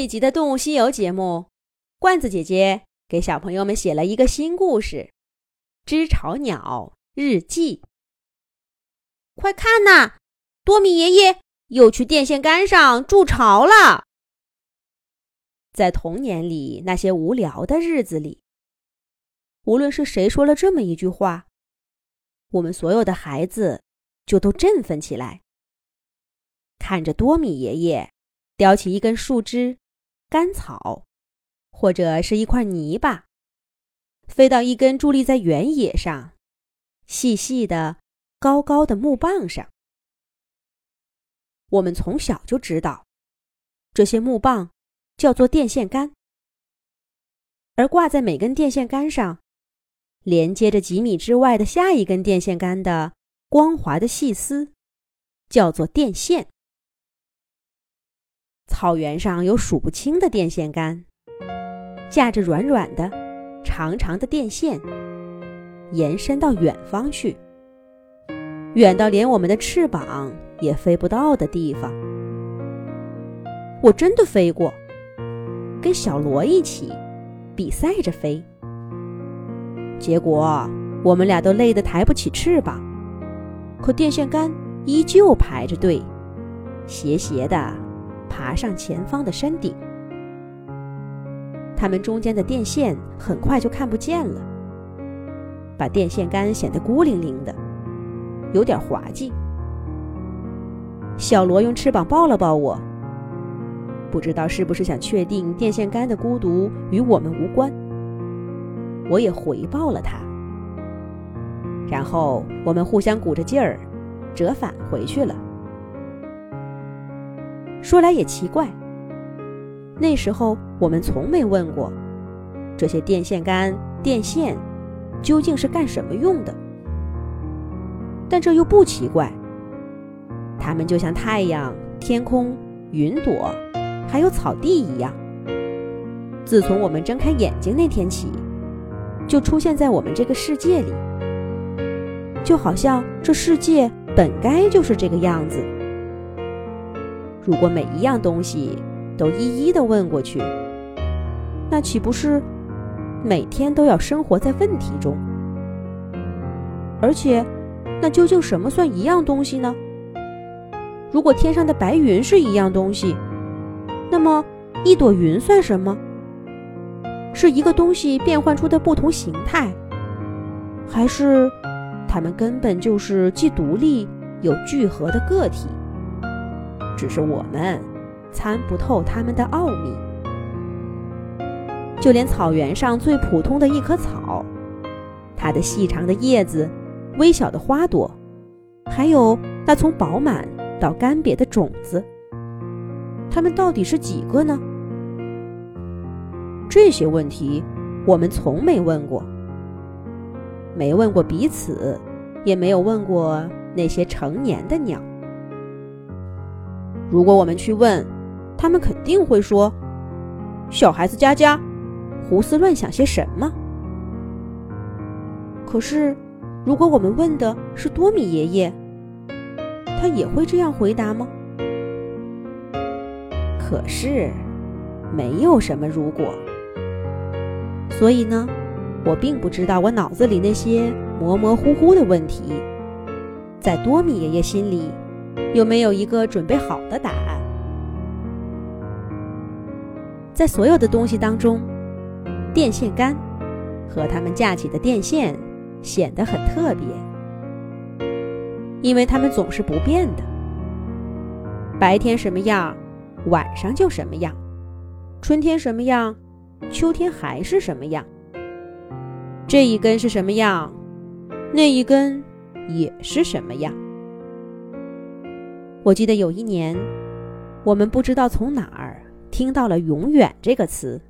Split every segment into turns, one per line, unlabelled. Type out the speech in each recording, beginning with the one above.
这一集的《动物西游》节目，罐子姐姐给小朋友们写了一个新故事《知巢鸟日记》。
快看呐，多米爷爷又去电线杆上筑巢了。
在童年里那些无聊的日子里，无论是谁说了这么一句话，我们所有的孩子就都振奋起来，看着多米爷爷。叼起一根树枝、干草，或者是一块泥巴，飞到一根伫立在原野上、细细的、高高的木棒上。我们从小就知道，这些木棒叫做电线杆，而挂在每根电线杆上，连接着几米之外的下一根电线杆的光滑的细丝，叫做电线。草原上有数不清的电线杆，架着软软的、长长的电线，延伸到远方去，远到连我们的翅膀也飞不到的地方。我真的飞过，跟小罗一起比赛着飞，结果我们俩都累得抬不起翅膀，可电线杆依旧排着队，斜斜的。爬上前方的山顶，它们中间的电线很快就看不见了，把电线杆显得孤零零的，有点滑稽。小罗用翅膀抱了抱我，不知道是不是想确定电线杆的孤独与我们无关。我也回报了他，然后我们互相鼓着劲儿，折返回去了。说来也奇怪，那时候我们从没问过，这些电线杆、电线究竟是干什么用的。但这又不奇怪，它们就像太阳、天空、云朵，还有草地一样，自从我们睁开眼睛那天起，就出现在我们这个世界里，就好像这世界本该就是这个样子。如果每一样东西都一一的问过去，那岂不是每天都要生活在问题中？而且，那究竟什么算一样东西呢？如果天上的白云是一样东西，那么一朵云算什么？是一个东西变换出的不同形态，还是它们根本就是既独立又聚合的个体？只是我们参不透它们的奥秘，就连草原上最普通的一棵草，它的细长的叶子、微小的花朵，还有那从饱满到干瘪的种子，它们到底是几个呢？这些问题我们从没问过，没问过彼此，也没有问过那些成年的鸟。如果我们去问，他们肯定会说：“小孩子家家，胡思乱想些什么？”可是，如果我们问的是多米爷爷，他也会这样回答吗？可是，没有什么如果。所以呢，我并不知道我脑子里那些模模糊糊的问题，在多米爷爷心里。有没有一个准备好的答案？在所有的东西当中，电线杆和它们架起的电线显得很特别，因为它们总是不变的。白天什么样，晚上就什么样；春天什么样，秋天还是什么样。这一根是什么样，那一根也是什么样。我记得有一年，我们不知道从哪儿听到了“永远”这个词。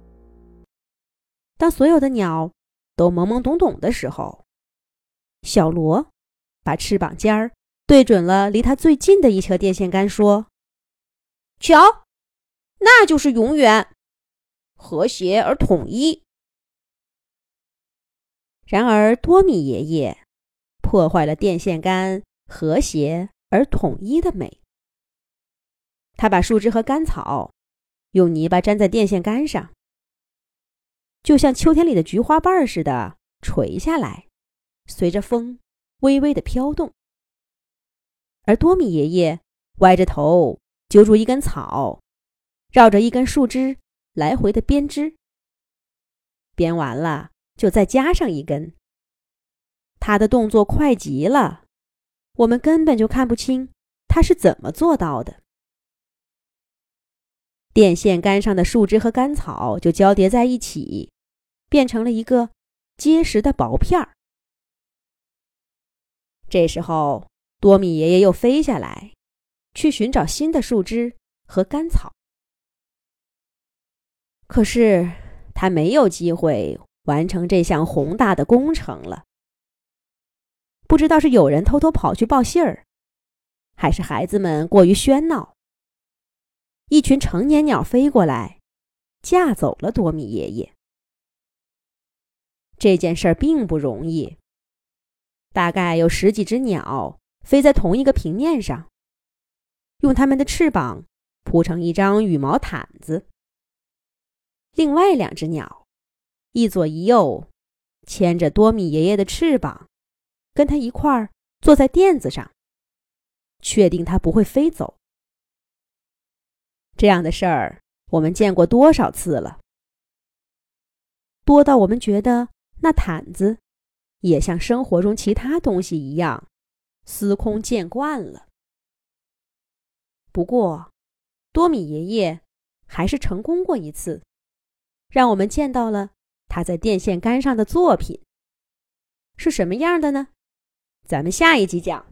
当所有的鸟都懵懵懂懂的时候，小罗把翅膀尖儿对准了离他最近的一车电线杆，说：“
瞧，那就是永远，和谐而统一。”
然而，多米爷爷破坏了电线杆和谐而统一的美。他把树枝和干草用泥巴粘在电线杆上，就像秋天里的菊花瓣似的垂下来，随着风微微的飘动。而多米爷爷歪着头揪住一根草，绕着一根树枝来回的编织，编完了就再加上一根。他的动作快极了，我们根本就看不清他是怎么做到的。电线杆上的树枝和干草就交叠在一起，变成了一个结实的薄片儿。这时候，多米爷爷又飞下来，去寻找新的树枝和干草。可是，他没有机会完成这项宏大的工程了。不知道是有人偷偷跑去报信儿，还是孩子们过于喧闹。一群成年鸟飞过来，架走了多米爷爷。这件事儿并不容易。大概有十几只鸟飞在同一个平面上，用它们的翅膀铺成一张羽毛毯子。另外两只鸟，一左一右，牵着多米爷爷的翅膀。跟他一块儿坐在垫子上，确定他不会飞走。这样的事儿我们见过多少次了？多到我们觉得那毯子也像生活中其他东西一样司空见惯了。不过，多米爷爷还是成功过一次，让我们见到了他在电线杆上的作品是什么样的呢？咱们下一集讲。